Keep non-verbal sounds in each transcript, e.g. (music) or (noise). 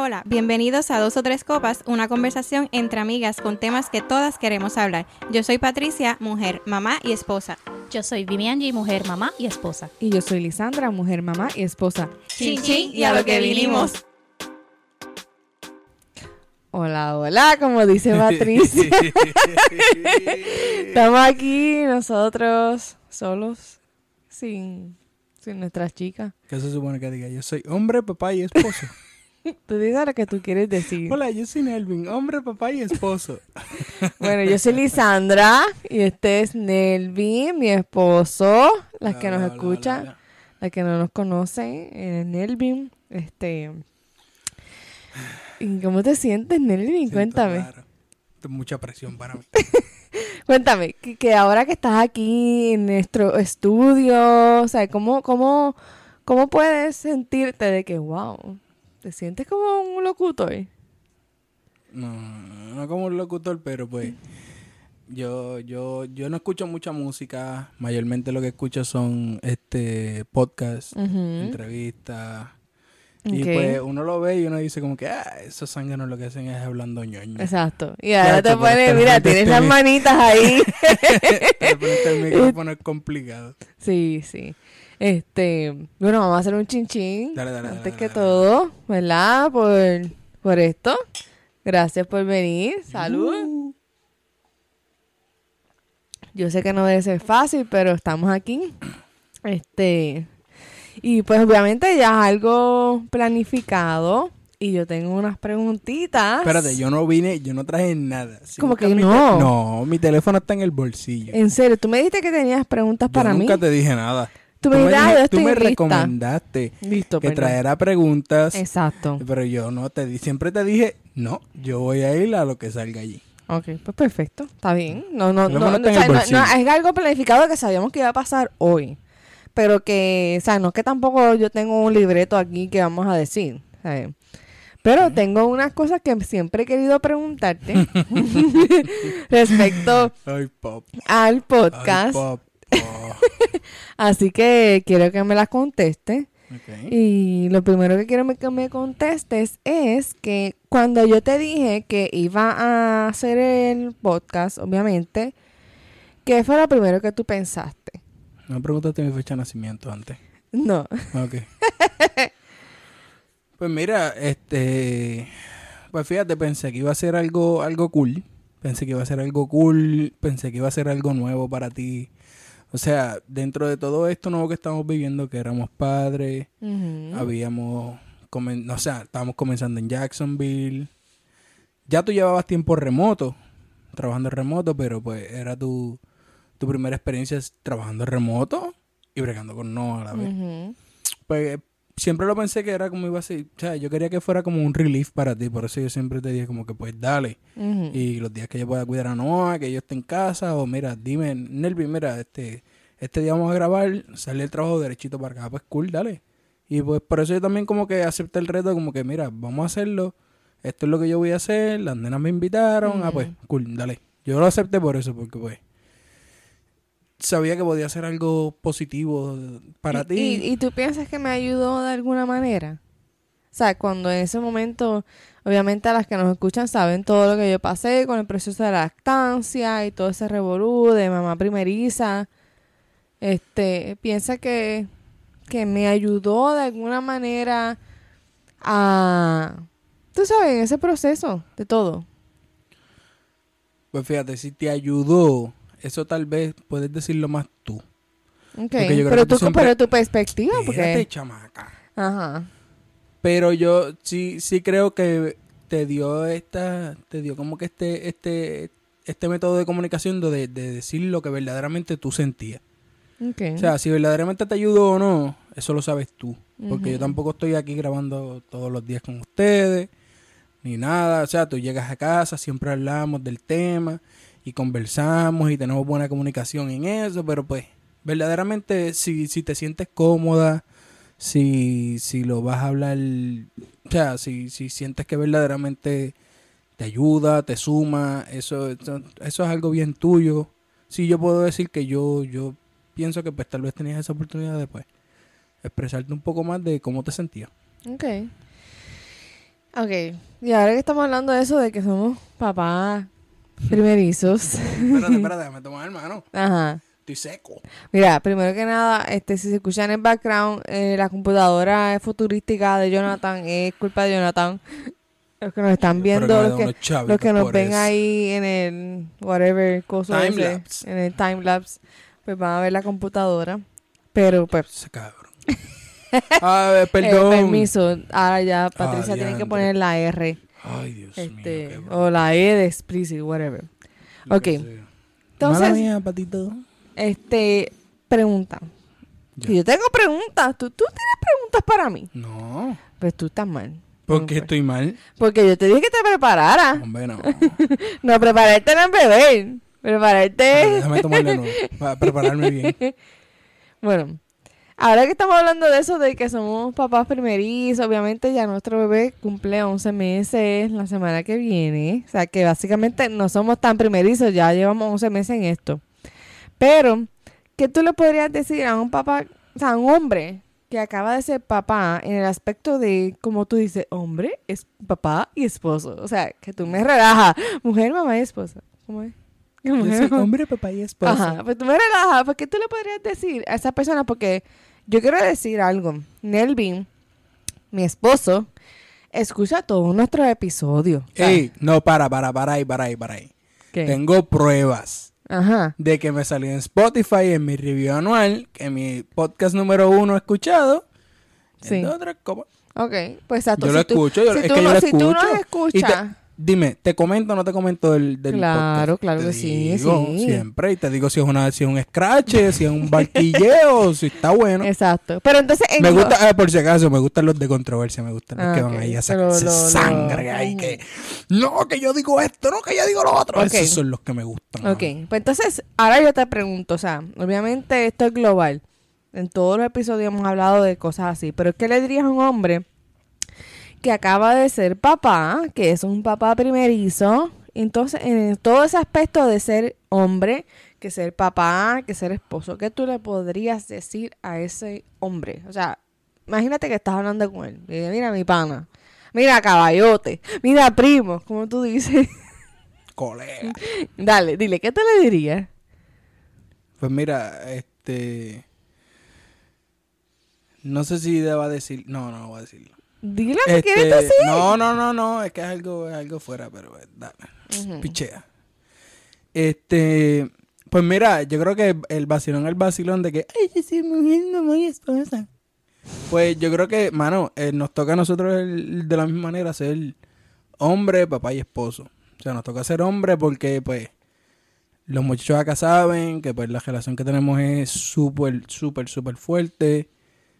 Hola, hola, bienvenidos a Dos o Tres Copas, una conversación entre amigas con temas que todas queremos hablar. Yo soy Patricia, mujer, mamá y esposa. Yo soy Vivianji, mujer, mamá y esposa. Y yo soy Lisandra, mujer, mamá y esposa. Chin, chin, y a lo que vinimos. Hola, hola, como dice Patricia. (laughs) Estamos aquí nosotros solos, sin, sin nuestras chicas. ¿Qué se supone que diga? Yo soy hombre, papá y esposo. (laughs) Tú digas lo que tú quieres decir. Hola, yo soy Nelvin, hombre, papá y esposo. (laughs) Bueno, yo soy Lisandra y este es Nelvin, mi esposo. Las que nos escuchan, hola. las que no nos conocen, eh, Nelvin. Este. ¿Y cómo te sientes, Nelvin? Siento Cuéntame. raro. Mucha presión para mí. (laughs) Cuéntame, que, que ahora que estás aquí en nuestro estudio, o sea, ¿cómo, cómo, ¿cómo puedes sentirte de que, wow, te sientes como un locutor? No, no como un locutor, pero pues yo, yo, yo no escucho mucha música. Mayormente lo que escucho son este podcasts, Ujú. entrevistas. Y pues uno lo ve y uno dice como que, ah, esos zánganos lo que hacen es hablando ñoño. Exacto. Y ahora te pero pones, mira, tienes este las manitas ahí. (laughs) Frente el micrófono es complicado. sí, sí. Este, bueno, vamos a hacer un chinchín. Dale, dale, Antes dale, que todo, ¿verdad? Por, por esto. Gracias por venir. Salud. Uh. Yo sé que no debe ser fácil, pero estamos aquí. Este. Y pues obviamente ya es algo planificado. Y yo tengo unas preguntitas. Espérate, yo no vine, yo no traje nada. Si ¿Cómo buscas que no? No, mi teléfono está en el bolsillo. En serio, tú me dijiste que tenías preguntas Yo para mí. nunca te dije nada. Tú me dijiste, ah, tú me lista. recomendaste Listo, que perdón. traera preguntas, Exacto. pero yo no te di, siempre te dije, no, yo voy a ir a lo que salga allí. Ok, pues perfecto. Está bien. No, no, no, no, o sea, no- no, es algo planificado que sabíamos que iba a pasar hoy. Pero que, o sea, no es que tampoco yo tengo un libreto aquí que vamos a decir. ¿sabes? Pero tengo unas cosas que siempre he querido preguntarte (laughs) (laughs) respecto Ay, pop. al Ay, podcast. pop. Oh, (laughs) Así que quiero que me las conteste. ok. Y lo primero que quiero que me contestes es que cuando yo te dije que iba a hacer el podcast, obviamente, ¿qué fue lo primero que tú pensaste? No me preguntaste mi fecha de nacimiento antes. No. Ok. (laughs) pues mira, este. Pues fíjate, pensé que iba a ser algo, algo cool. Pensé que iba a ser algo cool. Pensé que iba a ser algo nuevo para ti. O sea, dentro de todo esto nuevo que estamos viviendo, que éramos padres, habíamos. o sea, estábamos comenzando en Jacksonville. Ya tú llevabas tiempo remoto, trabajando remoto, pero pues era tu, tu primera experiencia trabajando remoto y bregando con no a la vez Ujú. pues siempre lo pensé que era como iba a ser, o sea, yo quería que fuera como un relief para ti, por eso yo siempre te dije como que pues dale. Y los días que yo pueda cuidar a Noah, que yo esté en casa, o mira, dime, Nelvin, mira, este, este día vamos a grabar, sale el trabajo derechito para acá, pues cool, dale. Y pues por eso yo también como que acepté el reto, como que mira, vamos a hacerlo, esto es lo que yo voy a hacer, las nenas me invitaron, ah pues, cool, dale. Yo lo acepté por eso, porque pues sabía que podía ser algo positivo para ¿Y, ti. y- y tú piensas que me ayudó de alguna manera? O sea, cuando en ese momento, obviamente a las que nos escuchan saben todo lo que yo pasé con el proceso de lactancia y todo ese revolú de mamá primeriza. Este, piensa que, que me ayudó de alguna manera a, tú sabes, en ese proceso de todo. Pues fíjate, si te ayudó, eso tal vez puedes decirlo más tú. Ok, Porque yo creo pero tú tú, siempre- pero tu perspectiva, Fíjate, porque... chamaca. Ajá. Pero yo sí, sí creo que te dio esta, te dio como que este, este, este método de comunicación de, de decir lo que verdaderamente tú sentías. Ok. O sea, si verdaderamente te ayudó o no, eso lo sabes tú. Porque yo tampoco estoy aquí grabando todos los días con ustedes, ni nada. O sea, tú llegas a casa, siempre hablamos del tema y conversamos y tenemos buena comunicación en eso, pero pues, verdaderamente, si, si te sientes cómoda, si, si lo vas a hablar, o sea, si, si sientes que verdaderamente te ayuda, te suma, eso, eso, eso es algo bien tuyo. Sí, yo puedo decir que yo, yo pienso que pues tal vez tenías esa oportunidad de pues expresarte un poco más de cómo te sentías. Ok. Ok. Y ahora que estamos hablando de eso, de que somos papás primerizos. Espérate, (laughs) espérate, déjame tomar hermano. Ajá. Estoy seco. Mira, primero que nada, este, si se escucha en el background, eh, la computadora futurística de Jonathan es culpa de Jonathan. Los que nos están viendo, que me los que, los que nos ven eso. ahí en el whatever cosa ese, Timelapse. en el time lapse, pues van a ver la computadora. Pero pues Ese cabrón. A (laughs) ver, (laughs) eh, perdón. permiso, ahora ya Patricia tiene que poner la R Ay, Dios este mío. qué o la E de explicit, whatever. Lo ok. Entonces- Mala mía, patito. Este, pregunta. Ya. Yo tengo preguntas, ¿Tú, tú tienes preguntas para mí. No. Pues tú estás mal. ¿Por qué Pues, estoy mal? Porque yo te dije que te prepararas. Hombre, no. (laughs) No, prepararte no es beber. Prepararte. Déjame tomarle nuevo. (laughs) Para prepararme bien. Bueno, ahora que estamos hablando de eso, de que somos papás primerizos, obviamente ya nuestro bebé cumple 11 meses la semana que viene. O sea que básicamente no somos tan primerizos, ya llevamos 11 meses en esto. Pero, ¿qué tú le podrías decir a un papá, o sea, a un hombre que acaba de ser papá en el aspecto de, como tú dices, hombre, es papá y esposo? O sea, que tú me relajas, mujer, mamá y esposa. ¿Cómo es? Yo soy mamá- hombre, papá y esposa. Ajá, pues tú me relajas, porque tú le podrías decir a esa persona, porque yo quiero decir algo. Nelvin, mi esposo, escucha todos nuestros episodios. Ey, no, para, para, para ahí, para ahí, para ahí. ¿qué? Tengo pruebas Ajá. de que me salió en Spotify en mi review anual, que mi podcast número uno escuchado. Sí. copa. Ok, pues exacto. Yo si lo tú- escucho, yo- si es tú que yo no- lo si tú escucho. nos Y te- escuchas, Dime, ¿te comento o no te comento del, del Claro, podcast? claro Te que sí, digo, sí. Siempre, y te digo si es, una, si es un scratch, si es un barquilleo, (laughs) si está bueno. exacto. Pero entonces... en Me gusta, eh, por si acaso, me gustan los de controversia, me gustan los Ah, que ok. van ahí a sacarse lo- lo- sangre ahí, que no, que yo digo esto, no, que yo digo lo otro. Ok. Esos son los que me gustan. Ok, pues entonces, ahora yo te pregunto, o sea, obviamente esto es global. En todos los episodios hemos hablado de cosas así, pero ¿qué le dirías a un hombre que acaba de ser papá, que es un papá primerizo? Entonces, en todo ese aspecto de ser hombre, que ser papá, que ser esposo, ¿qué tú le podrías decir a ese hombre? O sea, imagínate que estás hablando con él. Mira, mi pana. Mira, caballote. Mira, primo, como tú dices. (laughs) Colega. Dale, dile, ¿qué te le dirías? Pues mira, este. No sé si deba decir. No, no, voy a decirlo. Dile lo que Este, quieres decir. No, no, no, no, es que es algo, es algo fuera, pero eh, dale. Ujú. Pichea. Este, pues mira, yo creo que el vacilón el vacilón de que, ay, yo soy mujer, mamá y esposa. Pues yo creo que, mano, eh, nos toca a nosotros el- de la misma manera ser hombre, papá y esposo. O sea, nos toca ser hombre porque, pues, los muchachos acá saben que, pues, la relación que tenemos es súper, súper, súper fuerte.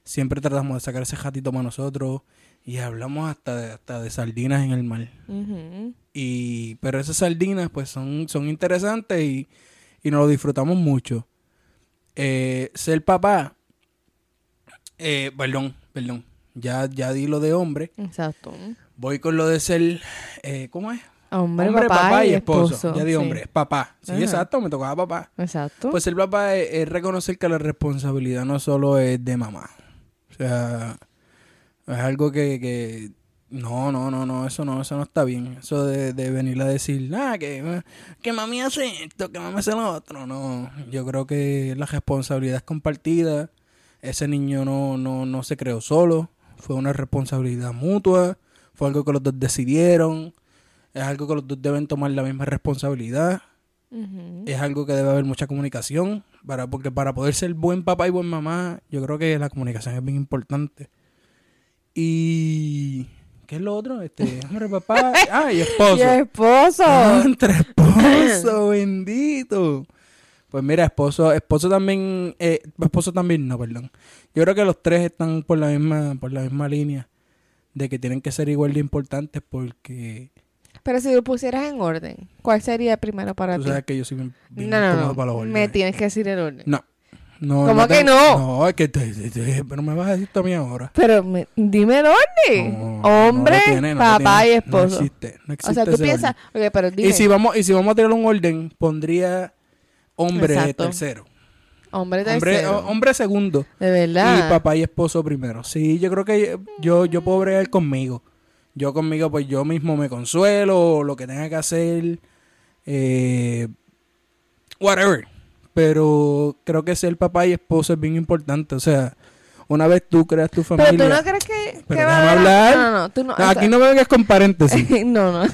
Siempre tratamos de sacar ese jatito para nosotros y hablamos hasta de, hasta de sardinas en el mar. Y, pero esas sardinas pues son, son interesantes y, y nos lo disfrutamos mucho. Eh, ser papá, eh, perdón, perdón, ya, ya di lo de hombre. Exacto. Voy con lo de ser, eh, ¿cómo es? Hombre, papá, y esposo. Ya di sí. hombre, es papá. Sí, Ajá. exacto, me tocaba papá. Exacto. Pues ser papá es, es reconocer que la responsabilidad no solo es de mamá. O sea, es algo que, que no, no, no, no, eso no, eso no está bien. Eso de, de venir a decir, ah, que, que mami hace esto, que mami hace lo otro. No, yo creo que la responsabilidad es compartida. Ese niño no, no, no se creó solo. Fue una responsabilidad mutua. Fue algo que los dos decidieron. Es algo que los dos deben tomar la misma responsabilidad es algo que debe haber mucha comunicación para porque para poder ser buen papá y buen mamá yo creo que la comunicación es bien importante. Y qué es lo otro este (laughs) hombre papá ah y esposo. Y esposo. Ah, entre esposo (laughs) bendito. Pues mira esposo esposo también eh, esposo también no perdón. Yo creo que los tres están por la misma por la misma línea de que tienen que ser igual de importantes porque Pero si lo pusieras en orden, ¿cuál sería primero para tú ti? sabes que yo soy bien, bien no, no, incómodo no. para los Me tienes que decir el orden. No. No, ¿Cómo que tengo- no? No, es que te, te- te- pero me vas a decir tú a mí ahora. Pero me- dime el orden. No, Hombre, tiene, papá y esposo. No existe, no existe o sea, tú piensas, orden. ok, pero dime, Y si vamos y si vamos a tirar un orden, pondría hombre Exacto. tercero. hombre tercero. hombre segundo de verdad. y papá y esposo primero. Sí, yo creo que yo yo puedo bregar conmigo. Yo conmigo, pues yo mismo me consuelo, lo que tenga que hacer, eh, whatever. Pero creo que ser papá y esposo es bien importante. O sea, una vez tú creas tu familia. Pero tú no crees que, Pero que va a hablar. No, no, tú no. No, aquí no me vengas con paréntesis. (laughs) no, no.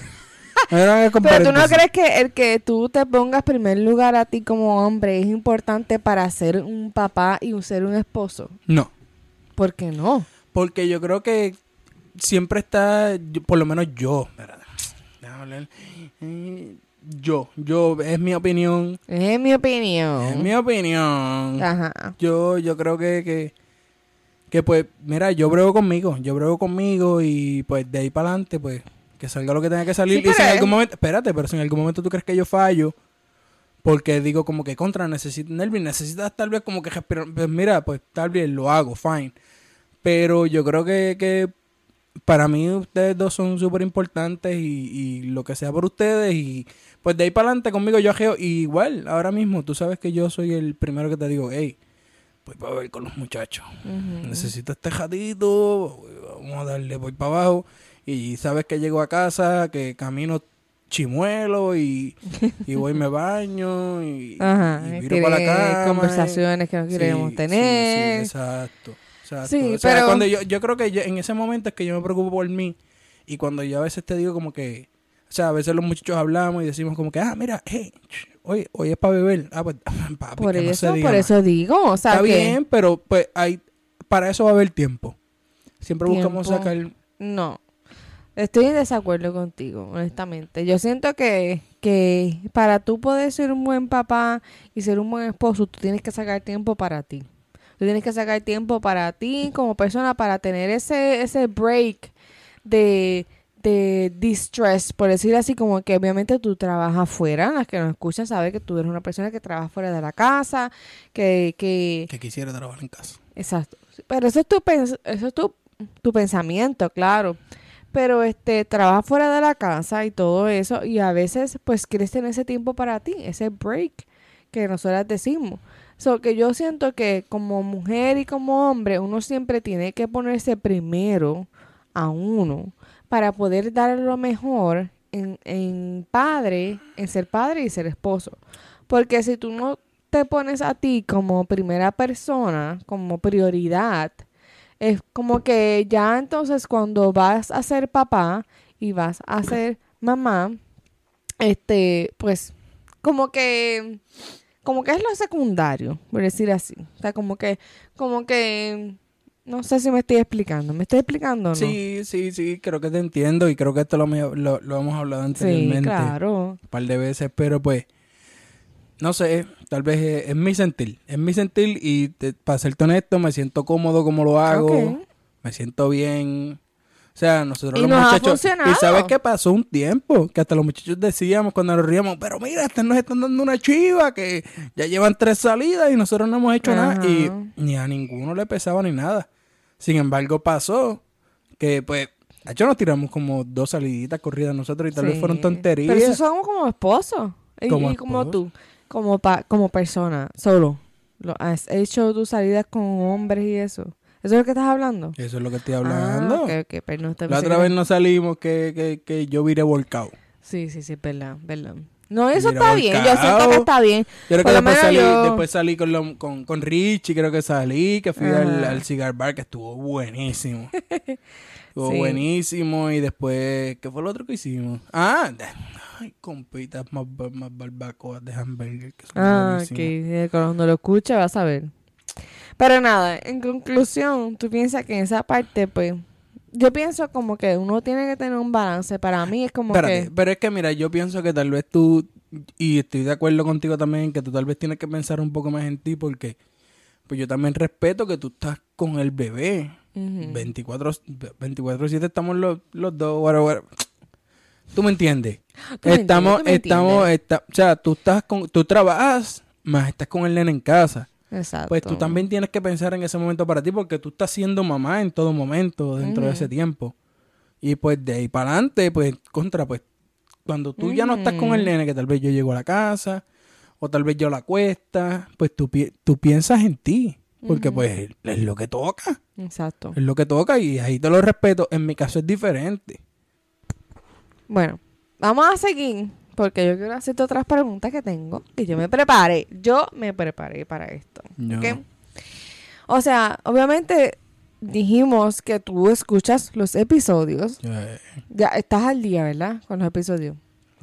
Pero tú no crees que el que tú te pongas primer lugar a ti como hombre es importante para ser un papá y ser un esposo. No. ¿Por qué no? Porque yo creo que siempre está, por lo menos yo, hablar. Eh, yo, yo, es mi opinión, Es mi opinión. es mi opinión. Ajá. Yo, yo creo que, que, que pues, mira, yo brego conmigo, yo brego conmigo y pues de ahí para adelante, pues, que salga lo que tenga que salir. Sí, y si en algún momento, espérate, pero si en algún momento tú crees que yo fallo, porque digo como que contra, necesito, Nelvin, necesitas tal vez como que respirar, pues mira, pues tal vez lo hago, fine. Pero yo creo que, que para mí ustedes dos son súper importantes y, y lo que sea por ustedes y pues de ahí para adelante conmigo yo ajeo y igual ahora mismo tú sabes que yo soy el primero que te digo hey voy para ver con los muchachos Ujú. necesito este jatito vamos a darle voy para abajo y sabes que llego a casa que camino chimuelo y, y voy me baño y, Ajá. y viro tiene para la cama conversaciones que no queremos sí, tener. Sí, exacto. Exacto. Sí, o sea, pero- cuando yo, yo creo que yo- en ese momento es que yo me preocupo por mí. Y cuando yo a veces te digo como que, o sea, a veces los muchachos hablamos y decimos como que, ah, mira, hey, hoy, hoy es para beber. Ah, pues, (laughs) papi, por que no se eso, diga por más. eso digo. O sea, Está que bien, pero pues hay, para eso va a haber tiempo. Siempre buscamos Tiempo. sacar... No. Estoy en desacuerdo contigo, honestamente. Yo siento que, que para tú poder ser un buen papá y ser un buen esposo, tú tienes que sacar tiempo para ti. Tú tienes que sacar tiempo para ti como persona, para tener ese, ese break de, de distress, por decir así, como que obviamente tú trabajas afuera. Las que nos escuchan saben que tú eres una persona que trabaja fuera de la casa, que, que, Que quisiera trabajar en casa. Exacto. Pero eso es tu, pens- eso es tu, tu pensamiento, claro. Pero este, trabaja fuera de la casa y todo eso. Y a veces, pues, quieres tener ese tiempo para ti, ese break que nosotras decimos. So, que yo siento que como mujer y como hombre, uno siempre tiene que ponerse primero a uno para poder dar lo mejor en, en padre, en ser padre y ser esposo. Porque si tú no te pones a ti como primera persona, como prioridad, es como que ya entonces cuando vas a ser papá y vas a ser mamá, este, pues, como que, como que es lo secundario, por decir así. O sea, como que, como que, no sé si me estoy explicando. ¿Me estoy explicando o no? Sí, sí, sí, creo que te entiendo y creo que esto lo, lo, lo hemos hablado Sí, anteriormente. claro. un par de veces, pero pues, no sé, tal vez es, es mi sentir, es mi sentir y te- para serte honesto, me siento cómodo como lo hago, Ok. me siento bien. O sea, nosotros Y los nos ha muchachos... funcionado. Y sabes qué pasó un tiempo, que hasta los muchachos decíamos cuando nos ríamos, pero mira, estos nos están dando una chiva, que ya llevan tres salidas y nosotros no hemos hecho nada. Y ni a ninguno le pesaba ni nada. Sin embargo, pasó que pues... De hecho, nos tiramos como dos saliditas corridas nosotros y tal vez fueron tonterías. Pero eso somos como esposos. Y, Como y como tú, como, pa- como persona, solo. Lo, ¿Has hecho tus salidas con hombres y eso? ¿Eso es lo que estás hablando? Eso es lo que estoy hablando. Ah, pero no La otra que- vez nos salimos que, que, que yo viré volcado. Sí, sí, sí, verdad, verdad. No, eso Mira, está bien, yo siento que está bien. Yo creo Por que después salí, yo- después salí con, lo- con, con Richie, creo que salí, que fui al, al cigar bar, que estuvo buenísimo. (laughs) estuvo Sí. buenísimo. Y después, ¿qué fue lo otro que hicimos? Ah, ay, compitas más, más barbacoas de hamburger, que son Ah, eh, cuando lo escuche vas a ver. Pero nada, en conclusión, tú piensas que en esa parte, pues, yo pienso como que uno tiene que tener un balance. Para mí es como Espérate, que... pero es que mira, yo pienso que tal vez tú, y estoy de acuerdo contigo también, que tú tal vez tienes que pensar un poco más en ti porque pues yo también respeto que tú estás con el bebé. Ujú. 24 24/7 estamos los, los dos. whatever, whatever. ¿Tú me entiendes? Tú me estamos, entiendes, estamos, esta- o sea, tú estás con, tú trabajas, más estás con el nene en casa. Exacto. Pues tú también tienes que pensar en ese momento para ti porque tú estás siendo mamá en todo momento dentro de ese tiempo. Y pues de ahí para adelante, pues contra, pues cuando tú ya no estás con el nene, que tal vez yo llego a la casa o tal vez yo la cuesta, pues tú, pi- tú piensas en ti. Porque Ujú. pues es lo que toca, Exacto. es lo que toca y ahí te lo respeto. En mi caso es diferente. Bueno, vamos a seguir porque yo quiero hacerte otras preguntas que tengo. Que yo me preparé. Yo me preparé para esto. No. O sea, obviamente dijimos que tú escuchas los episodios. Eh, Ya estás al día, ¿verdad? Con los episodios.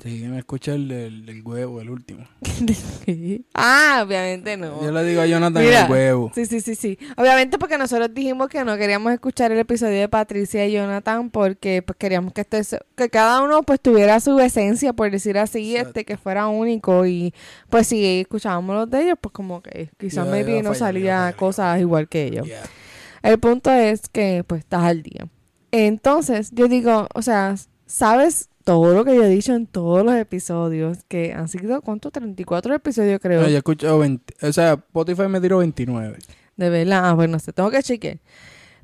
Sí, me escucha el del, del huevo, el último. (laughs) ah, obviamente no. Yo le digo a Jonathan Mira. el huevo. Sí, sí, sí, sí. Obviamente porque nosotros dijimos que no queríamos escuchar el episodio de Patricia y Jonathan porque pues queríamos que este que cada uno pues tuviera su esencia, por decir así, Exacto. este que fuera único y pues si escuchábamos los de ellos, pues como que quizás a no fallar, salía cosas igual que ellos. Yeah. El punto es que pues estás al día. Entonces, yo digo, o sea, sabes todo lo que yo he dicho en todos los episodios, que han sido, ¿cuántos? 34 episodios creo. No, yo escucho 20. O sea, Spotify me tiró 29. De verdad, ah, bueno, se tengo que chequear.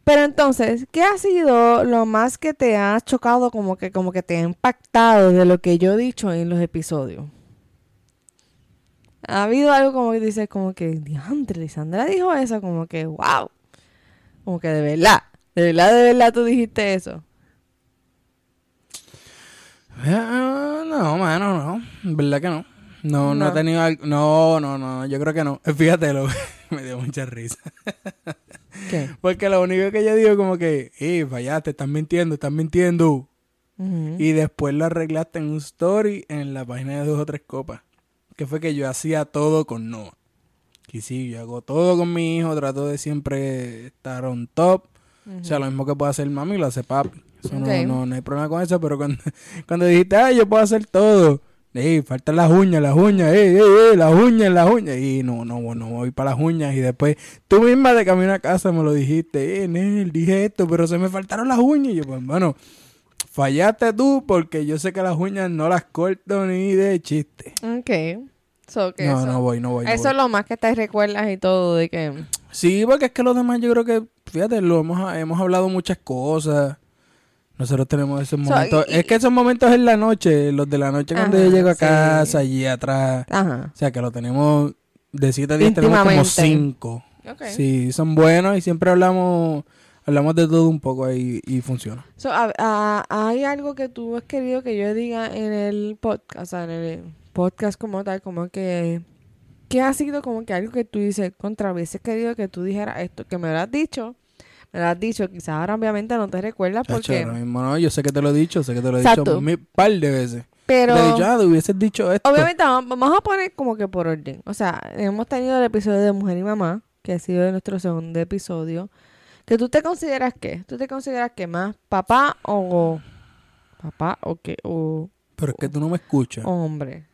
Pero entonces, ¿qué ha sido lo más que te ha chocado, como que, como que te ha impactado de lo que yo he dicho en los episodios? ¿Ha habido algo como que dices, como que, diantre, Lisandra dijo eso, como que, wow. Como que de verdad, de verdad, de verdad tú dijiste eso. Ah, no, mano, no. ¿Verdad que no? No, no, No. he tenido algo. No, no, no, yo creo que no. Fíjate, lo... (laughs) me dio mucha risa. ¿Qué? Porque lo único que yo digo como que, eh, fallaste, estás mintiendo, estás mintiendo. Ujú. Y después lo arreglaste en un story en la página de dos o tres copas. Que fue que yo hacía todo con Noah. Y sí, yo hago todo con mi hijo, trato de siempre estar on top. O sea, lo mismo que puede hacer mami, lo hace papi. Eso no- no, no, hay problema con eso, pero cuando, (laughs) cuando dijiste, ay, yo puedo hacer todo. Ey, faltan las uñas, las uñas, ey, ey, ey, las uñas, las uñas. Y no, no, no voy para las uñas. Y después tú misma de camino a casa me lo dijiste, eh, Nel, dije esto, pero se me faltaron las uñas. Y yo, pues, bueno, fallaste tú porque yo sé que las uñas no las corto ni de chiste. Ok. So, que No, eso, no voy, no voy. no eso voy. es lo más que te recuerdas y todo de que... Sí, porque es que los demás yo creo que, fíjate, lo hemos, hemos hablado muchas cosas. Nosotros tenemos esos So, momentos. y- es que esos momentos en la noche, los de la noche cuando Ajá, yo llego a sí. casa, allí atrás. Ajá. O sea, que lo tenemos, de 7 a 10 tenemos como Íntimamente. 5. Ok. Sí, son buenos y siempre hablamos hablamos de todo un poco ahí y funciona. So, a- a- ¿Hay algo que tú has querido que yo diga en el podcast, o sea, en el podcast como tal, como que, que ha sido como que algo que tú dices, contra, hubiese querido que tú dijeras esto, que me lo has dicho, me lo has dicho, quizás ahora obviamente no te recuerdas Chacho, porque, ahora mismo no, yo sé que te lo he dicho, sé que te lo he Exacto. dicho un par de veces. pero Te he dicho, ah, te hubieses dicho esto. obviamente vamos, a poner como que por orden, o sea, hemos tenido el episodio de Mujer y Mamá, que ha sido nuestro segundo episodio, que tú te consideras qué, tú te consideras que más papá o papá o que o Pero es que tú no me escuchas. Hombre.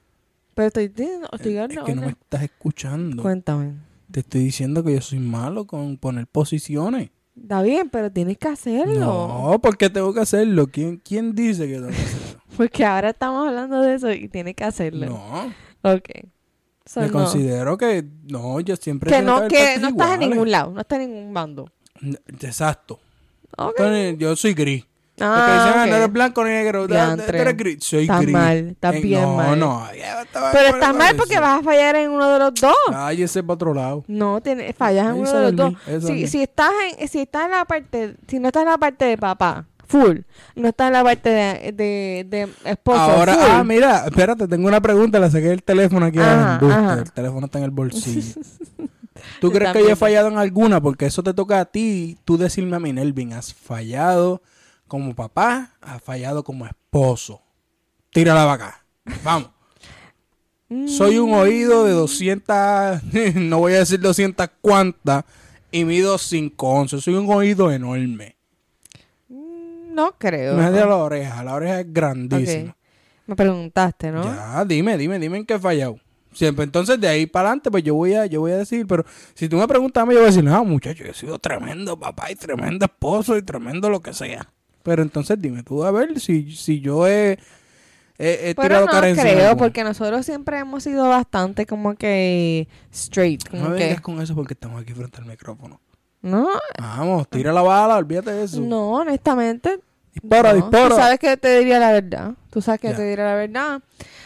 Pero estoy diciendo, estoy es hablando. que no me estás escuchando. Cuéntame. Te estoy diciendo que yo soy malo con poner posiciones. Está bien, pero tienes que hacerlo. No, porque tengo que hacerlo. ¿Quién, quién dice que tengo que hacerlo? (laughs) Porque ahora estamos hablando de eso y tienes que hacerlo. no, Ok. So, me no. considero que no, yo siempre Que no, que no estás en ningún lado, no estás en ningún bando. Exacto. Ok. Entonces, yo soy gris. Ah, dicen, ah, no eres blanco ni negro, tú eres gris. Soy gris. mal, estás Eh, bien no, mal. No, Pero estás mal porque vas a fallar en uno de los dos. Para otro lado. No, fallas en uno de los dos. Si, si estás en, si estás en la parte, si no estás en la parte de papá, full. No estás en la parte de, de, de esposo, Ahora, full. ah, mira, espérate, tengo una pregunta. Le saqué el teléfono aquí Ajá. El teléfono está en el bolsillo. (laughs) ¿Tú crees que yo he fallado en alguna? Porque eso te toca a ti. Tú decirme a mí, Nelvin, has fallado como papá, has fallado como esposo. Tírala para acá. Vamos. (laughs) Soy un oído de 200, (laughs) no voy a decir 200 cuantas, y mido 5 once. Soy un oído enorme. No creo. Me de la oreja, la oreja es grandísima. Me preguntaste, ¿no? Ya, dime, dime, dime en qué he fallado. Siempre, entonces de ahí para adelante, pues yo voy a, yo voy a decir, pero si tú me preguntas a mí, yo voy a decir, no, muchacho, yo he sido tremendo papá y tremendo esposo y tremendo lo que sea. Pero entonces dime tú a ver si, si yo he, he, he Pero tirado no carencia. en creo, porque nosotros siempre hemos sido bastante como que straight. No Como me que, vengas con eso porque estamos aquí frente al micrófono. no, Vamos, tira la bala, olvídate de eso. no, honestamente. Dispara, no. dispara. Tú sabes que te diría la verdad. Tú sabes que Ya. te diría la verdad.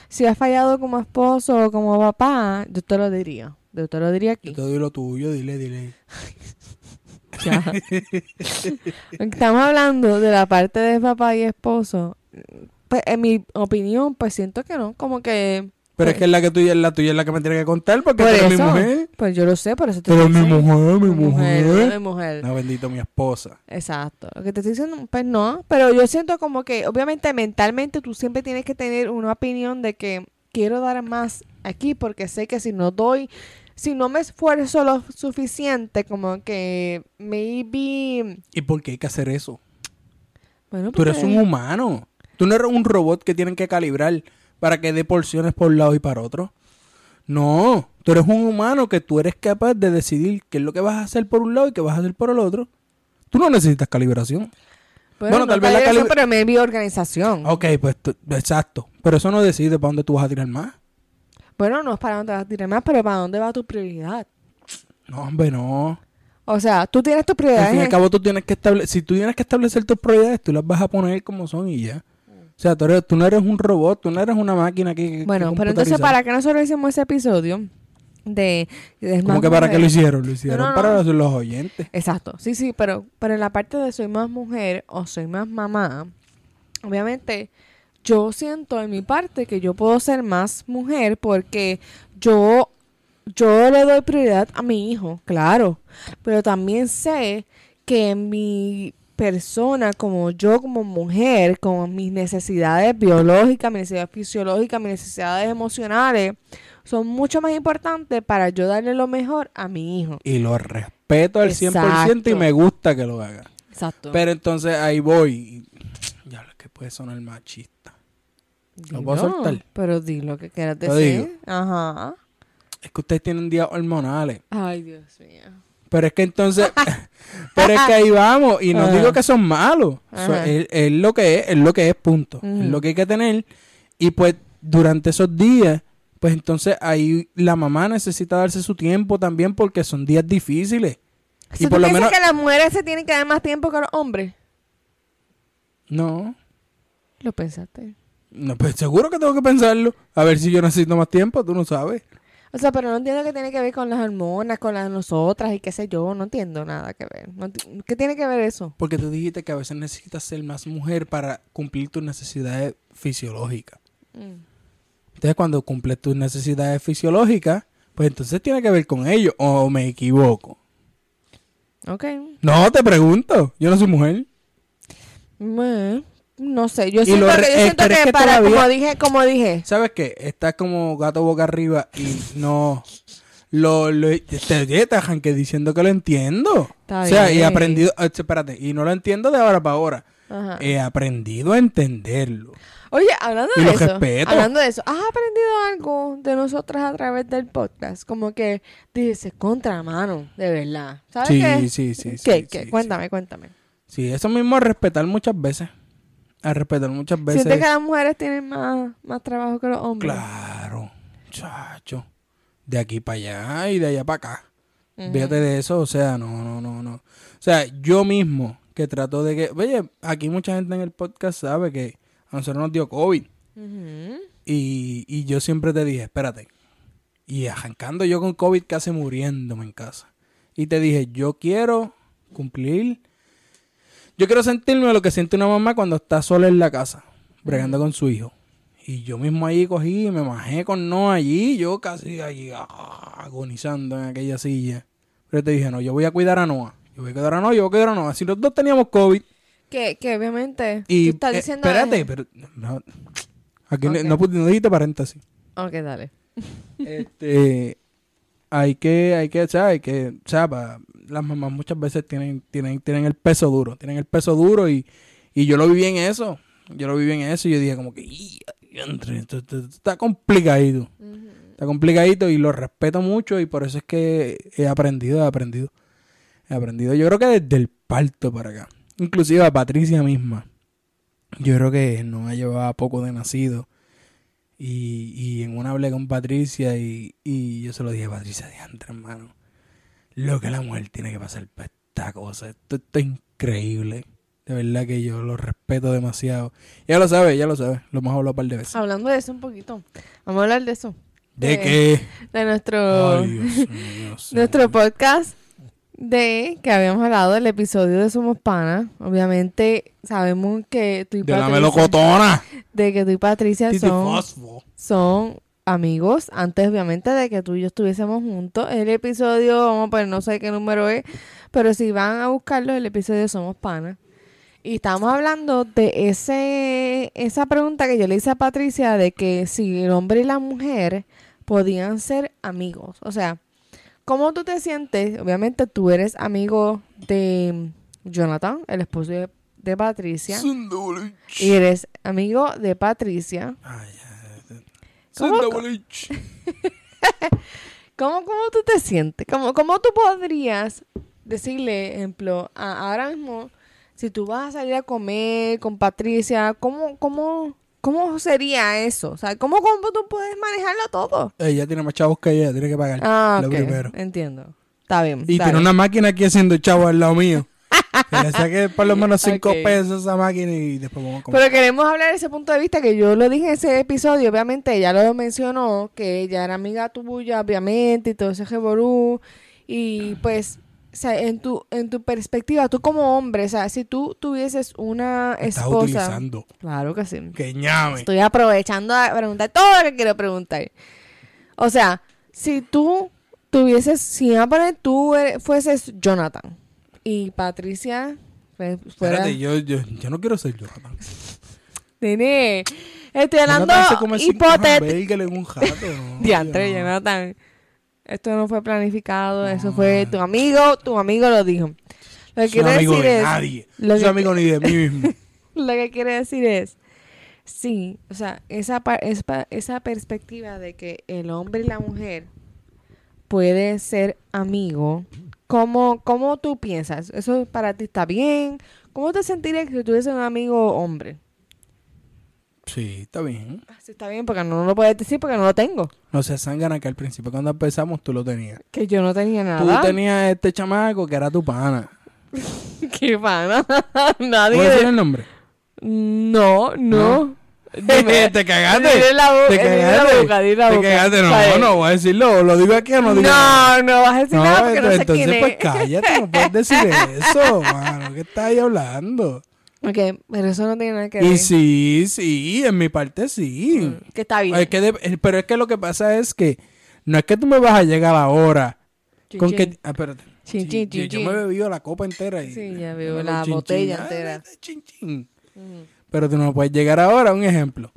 Si has fallado como esposo o como papá, yo te lo diría. Yo te lo diría Yo aquí. te doy lo tuyo, dile, dile. (laughs) Ya. Estamos hablando de la parte de papá y esposo. pues, en mi opinión, pues siento que no. Como que. Pero es que es la que tuya, la tuya es la que me tiene que contar porque por tú eres mi eso, mujer. Pues yo lo sé, por eso te Pero mi mujer, mi Mi mujer, mujer. mi mujer. No, bendito mi esposa. Exacto. Lo que te estoy diciendo, pues no. Pero yo siento como que, obviamente, mentalmente tú siempre tienes que tener una opinión de que quiero dar más aquí porque sé que si no doy, si no me esfuerzo lo suficiente, como que maybe. ¿Y por qué hay que hacer eso? Bueno, Tú eres un humano. Tú no eres un robot que tienen que calibrar para que dé porciones por un lado y para otro. No, tú eres un humano que tú eres capaz de decidir qué es lo que vas a hacer por un lado y qué vas a hacer por el otro. Tú no necesitas calibración. Bueno, bueno, no tal vez la calibración, calibra- pero maybe organización. Ok, pues exacto. Pero eso no decide para dónde tú vas a tirar más. Bueno, no es para dónde vas a tirar más, pero para dónde va tu prioridad. No, hombre, no. O sea, tú tienes tu Al prioridad. fin y al cabo tú tienes que establecer, si tú tienes que establecer tus prioridades, tú las vas a poner como son y ya. O sea, tú, eres- tú no eres un robot, tú no eres una máquina que... que Bueno, pero entonces. ¿para qué nosotros hicimos ese episodio? De... de Es ¿Cómo más que para qué lo hicieron? Lo hicieron no, no. para los, los oyentes. Exacto, sí, sí, pero, pero en la parte de soy más mujer o soy más mamá, obviamente yo siento en mi parte que yo puedo ser más mujer porque yo, yo le doy prioridad a mi hijo, claro, pero también sé que mi persona como yo como mujer, con mis necesidades biológicas, mis necesidades fisiológicas, mis necesidades emocionales, son mucho más importantes para yo darle lo mejor a mi hijo. Y lo respeto al 100% y Exacto. me gusta que lo haga. Exacto. Pero entonces ahí voy. y- Ya, es que puede sonar machista. ¿Lo puedo soltar? Pero di lo que quieras decir. digo. Ajá. Es que ustedes tienen días hormonales. Ay, Dios mío. Pero es que entonces, (laughs) pero es que ahí vamos, y no Ajá. digo que son malos, So, es, es lo que es, es lo que es, punto. Es lo que hay que tener, y pues durante esos días, pues entonces ahí la mamá necesita darse su tiempo también porque son días difíciles. ¿Y Y por tú lo piensas menos, que las mujeres se tienen que dar más tiempo que los hombres? no, Lo pensaste. No, pues seguro que tengo que pensarlo, a ver si yo necesito más tiempo, tú no sabes. O sea, pero no entiendo qué tiene que ver con las hormonas, con las nosotras y qué sé yo. No entiendo nada que ver. No ¿Qué tiene que ver eso? Porque tú dijiste que a veces necesitas ser más mujer para cumplir tus necesidades fisiológicas. Mm. Entonces, cuando cumples tus necesidades fisiológicas, pues entonces tiene que ver con ello. ¿O me equivoco? Ok. No, te pregunto. Yo no soy mujer. Bueno, no sé. Yo siento lo que, yo siento que que para, todavía- como dije, como dije. ¿Sabes qué? Estás como gato boca arriba y no... Lo, lo, te, te, arranqué diciendo que lo entiendo. Está o sea, y he bien. aprendido... eh, Espérate, y no lo entiendo de ahora para ahora. Ajá. He aprendido a entenderlo. Oye, hablando Y de eso, respeto. hablando de eso, ¿has aprendido algo de nosotras a través del podcast? Como que dices, contra mano, de verdad. ¿Sabes Sí, qué? sí, sí, ¿Qué? sí, ¿Qué? sí. cuéntame, cuéntame. Sí, eso mismo es respetar muchas veces. A respetar muchas veces. ¿Sientes que las mujeres tienen más, más trabajo que los hombres? Claro, chacho. De aquí para allá y de allá para acá. Ujú. Fíjate de eso, o sea, no, no, no, no. O sea, yo mismo que trato de que, oye, aquí mucha gente en el podcast sabe que a nosotros nos dio COVID. Y, y yo siempre te dije, espérate. Y arrancando yo con COVID casi muriéndome en casa. Y te dije, yo quiero cumplir. Yo quiero sentirme lo que siente una mamá cuando está sola en la casa, bregando con su hijo. Y yo mismo ahí cogí y me majé con no allí, yo casi allí ah, agonizando en aquella silla. Pero te dije, no, yo voy a cuidar a Noah. Yo voy a cuidar a Noah, yo voy a cuidar a Noah. Si los dos teníamos COVID, Que, que obviamente y tú estás eh, diciendo... espérate, pero no, aquí no- no, no dijiste paréntesis. Ok, dale. este hay que hay que o sea, hay que o sea, pa- las mamás muchas veces tienen tienen tienen el peso duro tienen el peso duro y, y yo lo viví en eso yo lo viví en eso y yo dije como que "Y, diantre, esto- esto- esto está complicadito está complicadito y lo respeto mucho y por eso es que he aprendido he aprendido he aprendido yo creo que desde el parto para acá inclusive a Patricia misma yo creo que no ha llevado poco de nacido y, y en una hablé con Patricia y, y yo se lo dije a Patricia, diantre, hermano. Lo que la mujer tiene que pasar para esta cosa. Esto, esto es increíble. De verdad que yo lo respeto demasiado. Ya lo sabe, ya lo sabe. Lo hemos hablado un par de veces. Hablando de eso un poquito. Vamos a hablar de eso. ¿De qué? De nuestro, Ay, Dios Dios nuestro podcast de que habíamos hablado del episodio de Somos Panas. Obviamente sabemos que tú y De la Patricia, melocotona. de que tú y Patricia son, son amigos antes obviamente de que tú y yo estuviésemos juntos. El episodio, vamos a poner, no sé qué número es, pero si van a buscarlo, el episodio Somos Panas. Y estamos hablando de ese esa pregunta que yo le hice a Patricia de que si el hombre y la mujer podían ser amigos. O sea, ¿cómo tú te sientes? Obviamente tú eres amigo de Jonathan, el esposo de, de Patricia, y eres amigo de Patricia. Ay, ya. ¿Cómo-. (laughs) ¿Cómo, cómo tú te sientes? ¿Cómo, cómo tú podrías decirle, ejemplo, a- ahora mismo, si tú vas a salir a comer con Patricia, ¿cómo, cómo, cómo sería eso? O sea, ¿cómo, cómo tú puedes manejarlo todo? Ella tiene más chavos que ella, tiene que pagar. Ah, lo primero. entiendo. Está bien. Y está tiene bien. una máquina aquí haciendo chavos al lado mío. Que le saque por lo menos 5 Ok. pesos a esa máquina y después vamos a comer. Pero queremos hablar de ese punto de vista que yo lo dije en ese episodio, obviamente ella lo mencionó, que ella era amiga tuya, obviamente, y todo ese revolú. Y pues, o sea, en tu, en tu perspectiva, tú como hombre, o sea, si tú tuvieses una Me Estás esposa... utilizando. Claro que sí. Que ñame. Estoy aprovechando a preguntar todo lo que quiero preguntar. O sea, si tú tuvieses, si a poner tú eres- fueses Jonathan y Patricia pues, fuera... Espérate, yo, yo, yo no quiero ser Jonathan. Nene, estoy hablando Jonathan se come cinco hipotético. hamburgues en un jato. (laughs) ¿no? Diantre, Yo no. Jonathan. Esto no fue planificado, eso fue tu amigo, tu amigo lo dijo. Lo que quiere amigo decir de es, nadie. lo No que- amigo ni de mí (laughs) mismo. lo que quiere decir es, sí, o sea, esa, pa- esa, esa perspectiva de que el hombre y la mujer puede ser amigo, ¿cómo, ¿cómo tú piensas? ¿Eso para ti está bien? ¿Cómo te sentirías si tuviese un amigo hombre? Sí, está bien. Ah, Sí, está bien, porque no lo puedes decir porque no lo tengo. No se sangana que al principio cuando empezamos tú lo tenías. Que yo no tenía Tú nada. tenías este chamaco que era tu pana. (laughs) Qué pana. (laughs) Nadie. ¿Puedes decir de- el nombre? No, no. Dime. (laughs) te cagaste. Dile la boca, te dile la cagaste. boca, te cagaste. No, ¿Sabes? no voy a decirlo. ¿Lo digo aquí o no digo nada? No, no vas a decir nada porque no sé entonces quién es. pues cállate, no puedes decir eso, mano. ¿Qué estás ahí hablando? Ok, pero eso no tiene nada que ver. Y sí, sí, en mi parte sí. Mm, Que está bien. Es que de- pero es que lo que pasa es que no es que tú me vas a llegar ahora Chin, con chin. que... Ah, espérate. Chin, chin, yo- chin, yo chin. me he bebido la copa entera. Y, Sí, ya veo la botella entera. Chin, chin. Mm. Pero tú no puedes llegar ahora, un ejemplo.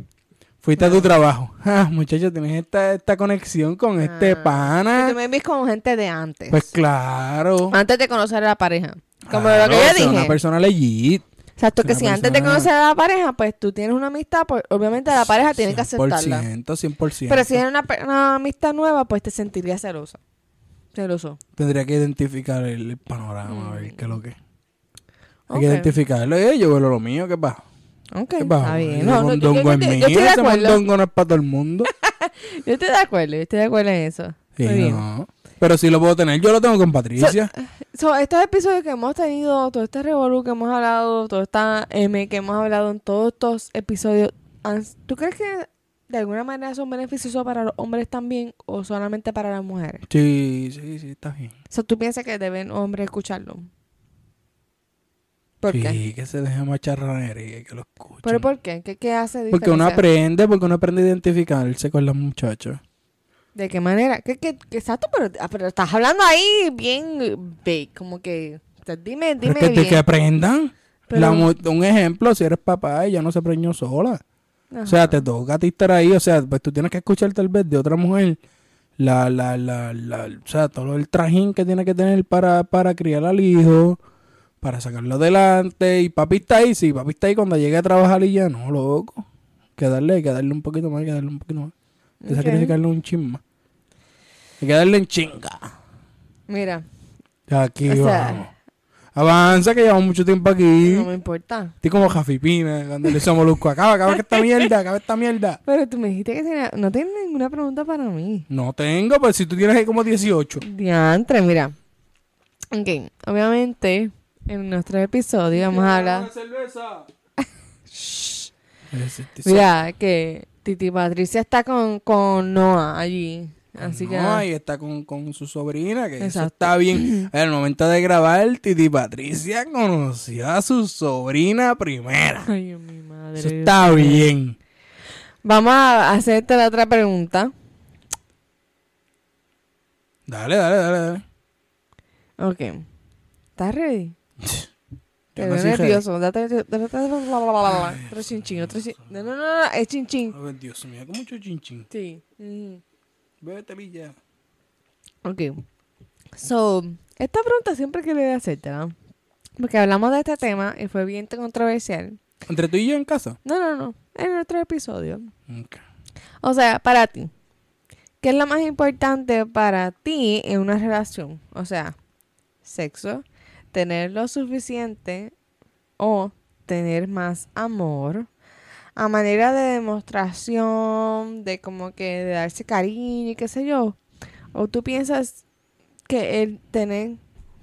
Fuiste a tu trabajo. (laughs) Ah, muchacho, tienes esta, esta conexión con este Ah. pana. Y tú me ves con gente de antes. Pues claro. antes de conocer a la pareja. Como Claro, lo que yo dije. Una persona legit. Exacto, que si antes de conocer a la pareja, pues tú tienes una amistad, pues obviamente la pareja tiene que aceptarla. 100%, 100%. Pero si es una, una amistad nueva, pues te sentirías celoso. Celoso. Tendría que identificar el, panorama, a ver qué es lo que. Hay que identificarlo. Eh, yo vuelo lo mío, ¿qué pasa? Ok, ¿Qué pasa? está bien. No, no, yo, yo- yo yo estoy de acuerdo. mondongo no es para todo el mundo. (laughs) Yo estoy de acuerdo, yo estoy de acuerdo en eso. Sí, Está bien. no. Pero sí lo puedo tener. Yo lo tengo con Patricia. So, estos episodios que hemos tenido, todo este revolú que hemos hablado, toda esta M que hemos hablado en todos estos episodios, ¿tú crees que de alguna manera son beneficiosos para los hombres también o solamente para las mujeres? Sí, sí, sí, está bien. O sea, ¿tú piensas que deben hombres escucharlo? ¿Por sí, qué? que se deje macharranería y que lo escuchen. ¿Pero por qué? ¿Qué, qué hace porque uno diferencia? aprende, porque uno aprende a identificarse con los muchachos. ¿De qué manera? ¿Qué, qué, qué- exacto, pero, ah, pero estás hablando ahí bien vague, como que... o sea, dime, Pero dime es que, bien. que aprendan. Pero- La un ejemplo, si eres papá, ella no se preñó sola. O sea, te toca a ti estar ahí. O sea, pues tú tienes que escuchar tal vez de otra mujer. La, la, la, la, o sea, todo el trajín que tiene que tener para, para criar al hijo, para sacarlo adelante. Y papi está ahí, sí, papi está ahí cuando llegue a trabajar y ya, no, loco. Que darle, hay que darle un poquito más, hay que darle un poquito más. Hay que Ok. sacrificarle un chin más. Hay que darle en chinga. Mira, Aquí sea- vamos. Avanza, que llevamos mucho tiempo aquí. no me importa. Estoy como Jafipina cuando le hizo Molusco. Acaba, acaba que esta mierda, acaba esta mierda. Pero tú me dijiste que tenía- no tienes ninguna pregunta para mí. No tengo, pues si tú tienes ahí como 18. Diantre, mira. Ok, obviamente, en nuestro episodio vamos a hablar... (laughs) Mira, que Titi Patricia está con, con Noah allí. Así que. no, ahí está con, con su sobrina, que eso está bien. En el momento de grabar, Titi Patricia conoció a su sobrina primera. (laughs) Ay, mi madre. Eso está bien. Vamos a hacerte la otra pregunta. Dale, dale, dale, dale. Ok. ¿Estás ready? Yo no soy nervioso. Date, date, Otro chinchín, otro chinchín. No, no, no, no, es chinchín. Ay, Dios mío, con mucho chinchín. Sí. Bébete ya. Ok. So, esta pregunta siempre quería hacértela. Porque hablamos de este tema y fue bien controversial. ¿Entre tú y yo en casa? No, no, no. En otro episodio. Ok. O sea, para ti. ¿Qué es lo más importante para ti en una relación? O sea, sexo, tener lo suficiente o tener más amor. A manera de demostración, de como que de darse cariño y qué sé yo. O tú piensas que el tener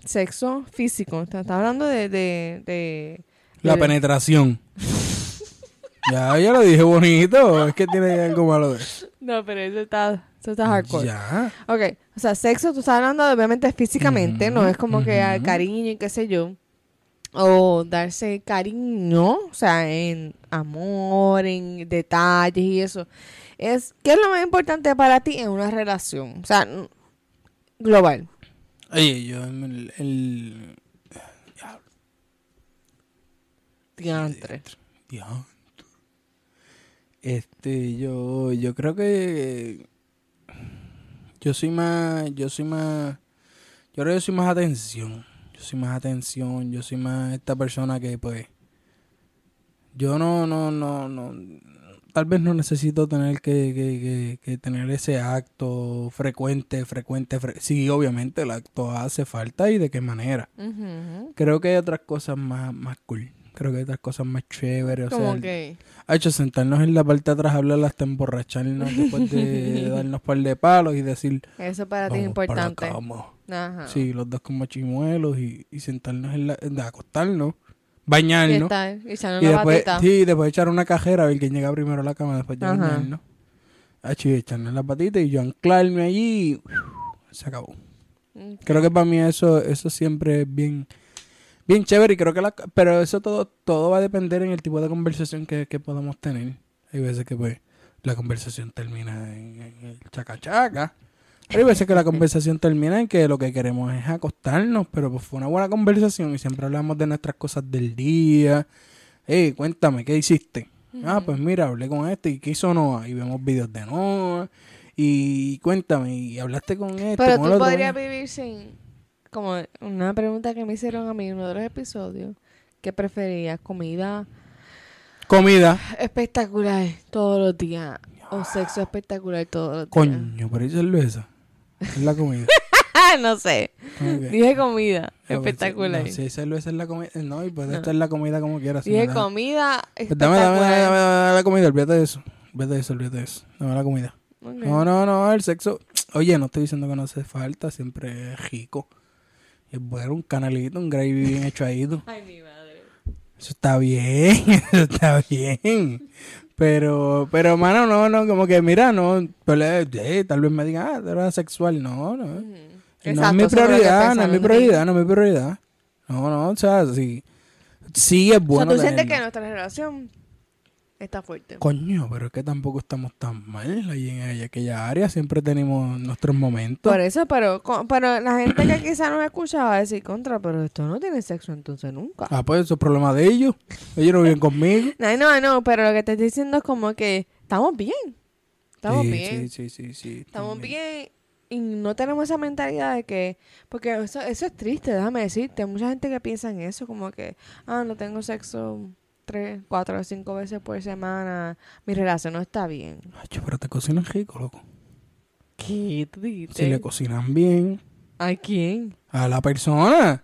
sexo físico, te está hablando de... de, de- La de- penetración. (laughs) ya, ya lo dije bonito. Es que tiene algo malo de eso. No, pero eso está, eso está hardcore. Ya. Ok, o sea, sexo, tú estás hablando de, obviamente físicamente, no es como que al cariño y qué sé yo. O darse cariño, o sea, en amor, en detalles y eso. Es, ¿qué es lo más importante para ti en una relación? O sea, global. Oye, yo el, el- Diantre. Diantre. Este, yo, yo creo que yo soy más, yo soy más, yo creo que yo soy más atención. Yo soy más atención, yo soy más esta persona que pues yo no, no, no, no, tal vez no necesito tener que, que, que, que tener ese acto frecuente, frecuente, fre- sí, obviamente el acto hace falta y de qué manera. Creo que hay otras cosas más, más cool. Creo que hay otras cosas más chéveres. O sea, que... ha hecho sentarnos en la parte de atrás, hablar hasta emborracharnos después de (laughs) darnos par de palos y decir, Eso para ti es vamos para la importante. Ajá. Sí, los dos como chimuelos y, y sentarnos en la, de acostarnos, Y bañarnos. estar echando Y una después, patita. sí, después echar una cajera a ver quién llega primero a la cama después de bañarnos. Hacho, y echarnos la patita y yo anclarme allí y se acabó. Mm. Creo que para mí eso, eso siempre es bien, bien chévere y creo que la, pero eso todo, todo va a depender en el tipo de conversación que, que podamos tener. Hay veces que pues la conversación termina en, en el chaca chaca. Hay veces que la conversación termina en que lo que queremos es acostarnos, pero pues fue una buena conversación y siempre hablamos de nuestras cosas del día. Hey, cuéntame, ¿qué hiciste? Ah, pues mira, hablé con este y ¿qué hizo Noah? Y vemos videos de Noah. Y cuéntame, y hablaste con este. Pero tú podrías vivir sin... Como una pregunta que me hicieron a mí en uno de los episodios. ¿Qué preferías? ¿Comida Comida. espectacular todos los días? ¿O sexo espectacular todos los días? Coño, pero hay cerveza. Es la comida. (laughs) no sé. Ok. Dije comida pues, espectacular. No, si hay cerveza es la comida. No, y puede No. estar la comida como quieras. Dije no, comida pues dame, dame, espectacular. dame, dame, dame la comida, olvídate de eso. Olvídate de eso, olvídate de eso. Dame la comida. Ok. No, no, no, el sexo. Oye, no estoy diciendo que no hace falta, siempre es rico. Es bueno, un canalito, un gravy bien hecho ahí. tú. Ay, mi madre. Eso está bien, (laughs) eso está bien. Pero, pero, mano, no, no, como que, mira, no, pero, eh, tal vez me digan, ah, tú eres asexual. No, no. No es mi prioridad, no es mi prioridad, no es mi prioridad. No, no, o sea, sí, sí es bueno o sea, tú sientes que nuestra relación está fuerte. Coño, pero es que tampoco estamos tan mal ahí en aquella área, siempre tenemos nuestros momentos. Por eso, pero, pero la gente que quizá nos escucha va a decir contra, pero esto no tiene sexo entonces nunca. Ah, pues eso es problema de ellos. Ellos no viven conmigo. (laughs) No, no, no, pero lo que te estoy diciendo es como que estamos bien. Estamos Sí, bien. Sí, sí, sí, sí. Estamos bien. Y no tenemos esa mentalidad de que. Porque eso, eso es triste, déjame decirte. Hay mucha gente que piensa en eso, como que. Ah, no tengo sexo tres, cuatro o cinco veces por semana. Mi relación no está bien. Ay, pero te cocinan rico, loco. ¿Qué tú dices? Si le cocinan bien ¿A quién? a la persona.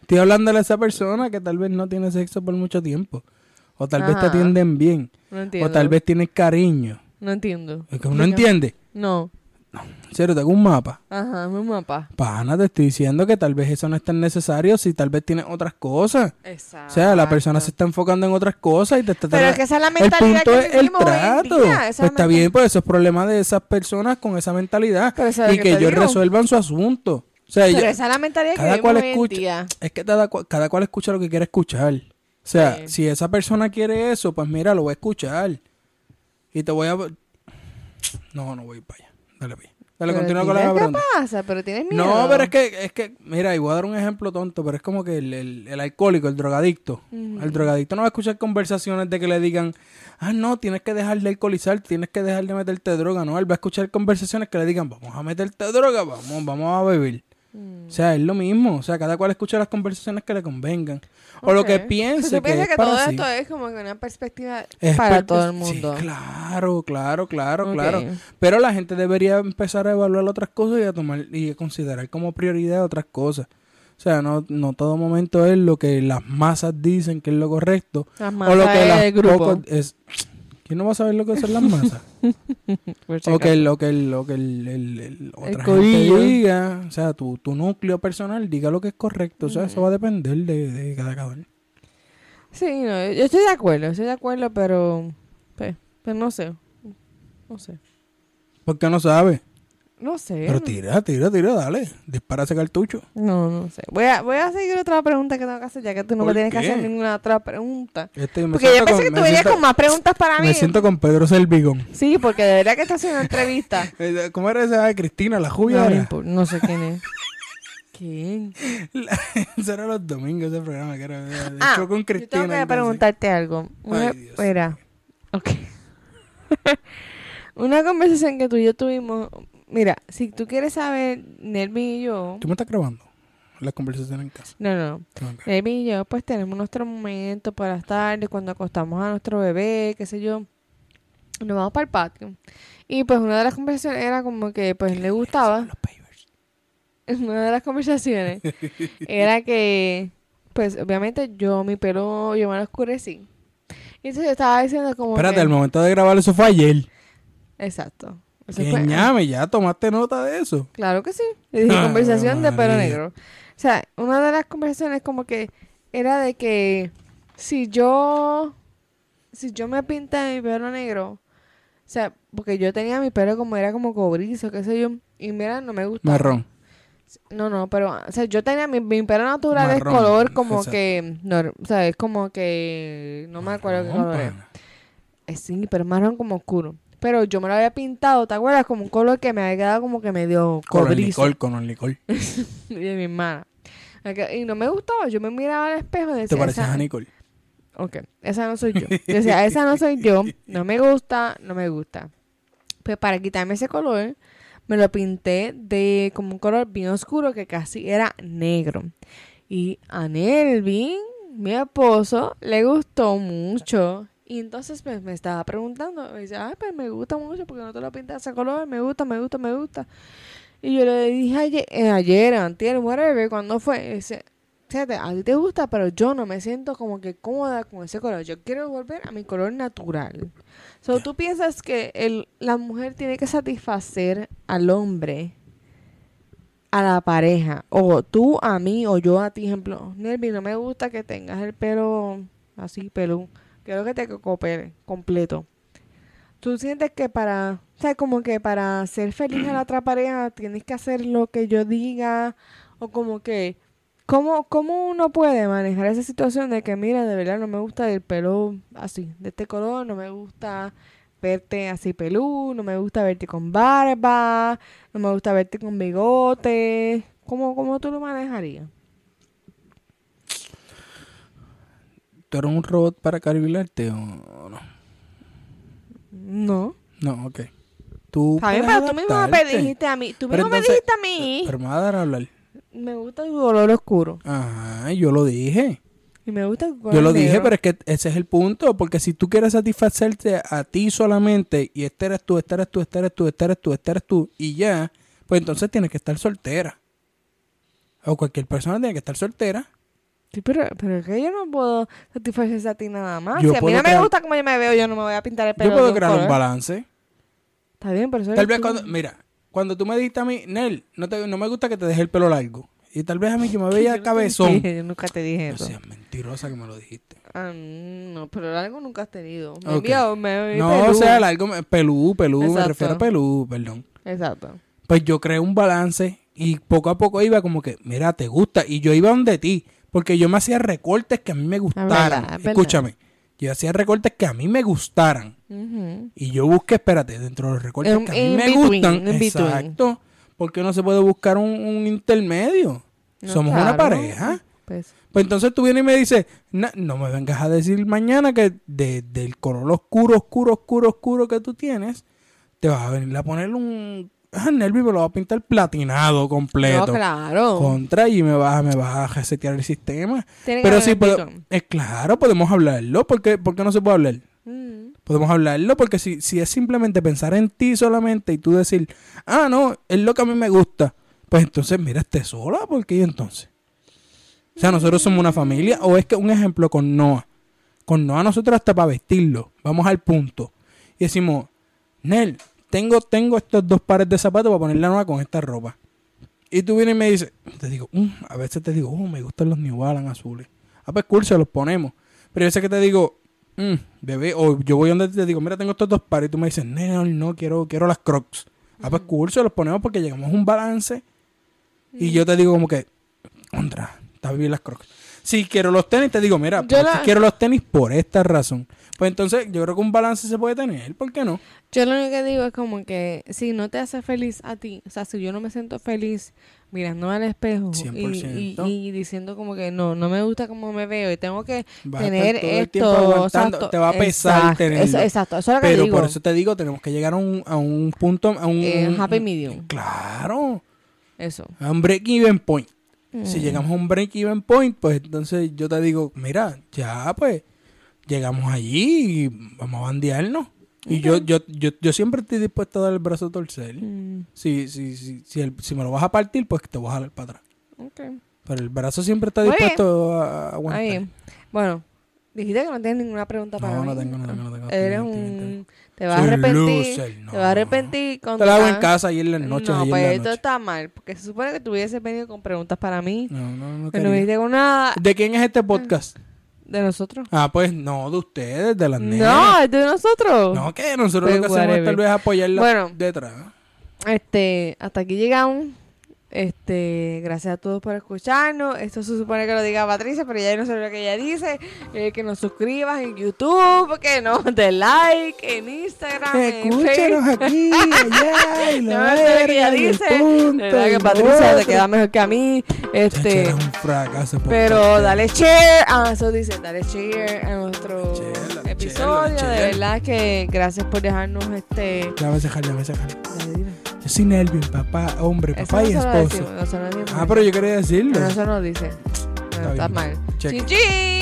Estoy hablando a esa persona que tal vez no tiene sexo por mucho tiempo. O tal vez te atienden bien. No entiendo. O tal vez tienes cariño. No entiendo. Es que uno Explica. entiende. No. En serio, tengo un mapa. Ajá, un mapa. Pana, te estoy diciendo que tal vez eso no es tan necesario si tal vez tienes otras cosas. Exacto. O sea, la persona se está enfocando en otras cosas y te está Pero es que esa es la El mentalidad punto que es el trato. día, Pues es está bien, pues eso es problema de esas personas con esa mentalidad. Y que que ellos digo. resuelvan su asunto. O sea, Pero esa es la mentalidad que cada vivimos cual escucha. día. Es que cada, cada cual escucha lo que quiere escuchar. O sea, Sí. si esa persona quiere eso, pues mira, lo voy a escuchar. Y te voy a... No, no voy para allá. Dale, para allá. Dale, continúa con la pregunta. ¿Qué pasa? Pero tienes miedo. No, pero es que, es que, mira, y voy a dar un ejemplo tonto, pero es como que el, el, el alcohólico, el drogadicto, el drogadicto no va a escuchar conversaciones de que le digan, ah, no, tienes que dejar de alcoholizar, tienes que dejar de meterte droga, no, él va a escuchar conversaciones que le digan, vamos a meterte droga, vamos, vamos a beber. Mm. O sea, es lo mismo, o sea, cada cual escucha las conversaciones que le convengan. O lo que piense tú que, piensas es que para todo sí. esto es como que una perspectiva Es para per- todo el sí, mundo. claro, claro, claro, Ok. claro. Pero la gente debería empezar a evaluar otras cosas y a tomar y a considerar como prioridad otras cosas. O sea, no, no todo momento es lo que las masas dicen que es lo correcto. Las o lo masas que las del grupo. pocos es. ¿Quién no va a saber lo que son las masas? (laughs) (laughs) Si o que lo que, el- lo que el, el- el- otra gente diga. O sea, tu, tu núcleo personal diga lo que es correcto. O sea, eso va a depender de, de cada cabrón. Sí, no, yo estoy de acuerdo, estoy de acuerdo, pero pues, pues no sé. No sé. ¿Por qué no sabe? No sé. Pero tira, tira, tira, dale. Dispara ese cartucho. No, no sé. Voy a, voy a seguir otra pregunta que tengo que hacer, ya que tú no me ¿Por tienes que hacer ninguna otra pregunta. Este, Porque yo pensé con- que tú venías con más preguntas para mí. Me siento con Pedro Selvigón. Sí, porque de verdad que estás haciendo entrevista. (laughs) Eh, ¿Cómo era esa? Cristina, la jubia. no, era? sé quién es. (laughs) ¿Quién? (laughs) Ese era los domingos ese programa que era de Ah, show con Yo Cristina. tengo y que preguntarte algo. Una, Ay, Dios mira, ok. Una conversación que tú y yo tuvimos. Mira, si tú quieres saber, Nelvin y yo. ¿Tú me estás grabando? La conversación en casa. No, no. Ok. Nelvin y yo, pues tenemos nuestros momentos por las tardes, cuando acostamos a nuestro bebé, qué sé yo. Nos vamos para el patio. Y pues una de las conversaciones era como que, pues le gustaba. (laughs) Una de las conversaciones era que, pues obviamente yo mi pelo, yo me lo oscurecí. Y entonces yo estaba diciendo como Espérate, que- el momento de grabar eso fue ayer. Exacto. Que fue- ñame, ya tomaste nota de eso. Claro que sí. Le dije conversación de pelo negro. O sea, una de las conversaciones como que era de que si yo si yo me pinta mi pelo negro, o sea, porque yo tenía mi pelo como era como cobrizo, qué sé yo, y mira, no me gusta. Marrón. No, no, pero, o sea, yo tenía mi, mi pelo natural es Marrón, color como exacto. que, no, o sea, es como que, no me acuerdo qué color es. Eh, Sí, pero es marrón como oscuro. Pero yo me lo había pintado, ¿te acuerdas? Como un color que me había quedado como que medio Con el cobrizo. licor, con el licor. (laughs) Y de mi hermana. Y no me gustaba, yo me miraba al espejo y Te decía, pareces esa, a Nicole. ok, esa no soy yo. (laughs) Yo decía, esa no soy yo, no me gusta, no me gusta. Pues para quitarme ese color, me lo pinté de como un color bien oscuro que casi era negro. Y a Nelvin, mi esposo, le gustó mucho. Y entonces pues, me estaba preguntando, me dice, ay, pues me gusta mucho porque no te lo pintas ese color, me gusta, me gusta, me gusta. Y yo le dije ayer, eh, ayer antier, whatever, cuando fue, dice, fíjate, a ti te gusta, pero yo no me siento como que cómoda con ese color. Yo quiero volver a mi color natural. So, Ya. ¿Tú piensas que el, la mujer tiene que satisfacer al hombre, a la pareja, o tú a mí, o yo a ti, ejemplo, Nervi, no me gusta que tengas el pelo así, pelú. Quiero que te copere completo. ¿Tú sientes que para, o sea, como que para ser feliz a la otra pareja tienes que hacer lo que yo diga? O como que, ¿cómo, ¿cómo uno puede manejar esa situación de que, mira, de verdad no me gusta el pelo así, de este color, no me gusta verte así pelú, no me gusta verte con barba, no me gusta verte con bigote? ¿Cómo, cómo tú lo manejarías? ¿Tú eres un robot para caribilarte o no? No. No, ok. Tú puedes pero tú mismo me dijiste a mí, tú mismo me dijiste a mí, Pero me va a dar a hablar. me gusta tu color oscuro Ajá, yo lo dije. y me gusta tu color Yo lo dije, pero es que ese es el punto. Porque si tú quieres satisfacerte a ti solamente y este eres tú, este eres tú, este eres tú, este eres tú, este eres tú y ya, pues entonces tienes que estar soltera. O cualquier persona tiene que estar soltera. Sí, pero, pero es que yo no puedo satisfacerse a ti nada más. Yo si a mí no me crear- gusta como yo me veo, yo no me voy a pintar el pelo Yo puedo un crear un color. balance. Está bien, pero eso Tal vez tú. cuando, mira, cuando tú me dijiste a mí, Nel, no, te, no me gusta que te deje el pelo largo. Y tal vez a mí (laughs) que me veía no cabezón. dije, Yo nunca te dije No eso. seas mentirosa que me lo dijiste. Ah, no, pero algo nunca has tenido. Me Ok. envió- me- me No, pelú. o sea, largo, me- pelú, pelú, me Exacto. refiero a pelú, perdón. Exacto. Pues yo creé un balance y poco a poco iba como que, mira, te gusta. Y yo iba donde ti, porque yo me hacía recortes que a mí me gustaran. verdad, es verdad. Escúchame, yo hacía recortes que a mí me gustaran. Y yo busqué, espérate, dentro de los recortes En- que a mí me between, gustan. Exacto. ¿Por qué no se puede buscar un, un intermedio? No, Somos una pareja. Pues, Pues entonces tú vienes y me dices, "Na- no me vengas a decir mañana que de- del color oscuro, oscuro, oscuro, oscuro que tú tienes, te vas a venir a poner un... Ah, Nervi me lo va a pintar platinado completo. no, claro. Contra y me vas, me vas a resetear el sistema. Tiene Pero sí, un puedo- es claro, podemos hablarlo. ¿Por qué, por qué no se puede hablar? Mm. Podemos hablarlo porque si, si es simplemente pensar en ti solamente y tú decir, ah, no, es lo que a mí me gusta, pues entonces mira, esté sola, ¿por qué entonces? O sea, nosotros somos una familia, o es que un ejemplo con Noah. Con Noah nosotros hasta para vestirlo, vamos al punto. Y decimos, Nel, tengo, tengo estos dos pares de zapatos para ponerle a Noah con esta ropa. Y tú vienes y me dices, te digo, "Mm", a veces te digo, oh, me gustan los New Balance azules. Ah, pues cool, se los ponemos. Pero yo sé que te digo, "Mm, bebé, o yo voy donde te digo, mira, tengo estos dos pares. Y tú me dices, no, no, quiero, quiero las crocs. Ah, pues cool, se los ponemos porque llegamos a un balance. Y yo te digo como que, contra, está bien las crocs. Si quiero los tenis, te digo, mira, pues, la- si quiero los tenis por esta razón. Pues entonces yo creo que un balance se puede tener, ¿por qué no? Yo lo único que digo es como que si no te hace feliz a ti, o sea, si yo no me siento feliz mirando al espejo y, 100%. y- y diciendo como que no, no me gusta cómo me veo y tengo que Vas tener esto, exacto, te va a pesar eso- exacto, eso es lo que Pero digo. por eso te digo, tenemos que llegar a un, a un punto, a un... Eh, happy medium. Claro, Eso. a un break-even point. Si Mm. llegamos a un break-even point, pues entonces yo te digo, mira, ya pues, llegamos allí y vamos a bandearnos. Y yo, yo, yo, yo siempre estoy dispuesto a dar el brazo a torcer. Mm, Si, si, si, si, el- si me lo vas a partir, pues te voy a jalar para atrás. ok. Pero el brazo siempre está dispuesto a a aguantar. Ahí. Bueno, dijiste que no tienes ninguna pregunta para No, mí. no tengo, no tengo, no tengo. Eres un... Te vas a arrepentir. loser, no. Te vas a arrepentir cuando Te lo hago en casa y en las noches. No, pues la esto noche. está mal, porque se supone que tú hubieses venido con preguntas para mí. No, no, no Que no viniste con nada ¿De quién es este podcast? de nosotros. Ah, pues no, de ustedes, de las nenas. No, es de nosotros. No, que nosotros Pues lo que hacemos es tal vez apoyarla Bueno. detrás. Este, hasta aquí llegamos. Este, gracias a todos por escucharnos. Esto se supone que lo diga Patricia, pero ya no sé lo que ella dice. Eh, que nos suscribas en YouTube, que nos (laughs) den like en Instagram, en Escúchanos Facebook. aquí, (laughs) allá, y la No sé lo que ella dice. punto, verdad que Patricia te queda mejor que a mí. Este, eres un fracaso. pero dale share. Ah, eso dice, dale share a nuestro episodio. De verdad que gracias por dejarnos este. Ya, vamos a dejarle, vamos a dejarle. Soy Nelvin, papá, hombre, papá no y esposo. decimos, no. Ah, pero yo quería decirlo. Pero eso no dice. Bueno, Está está mal. Chin, chin.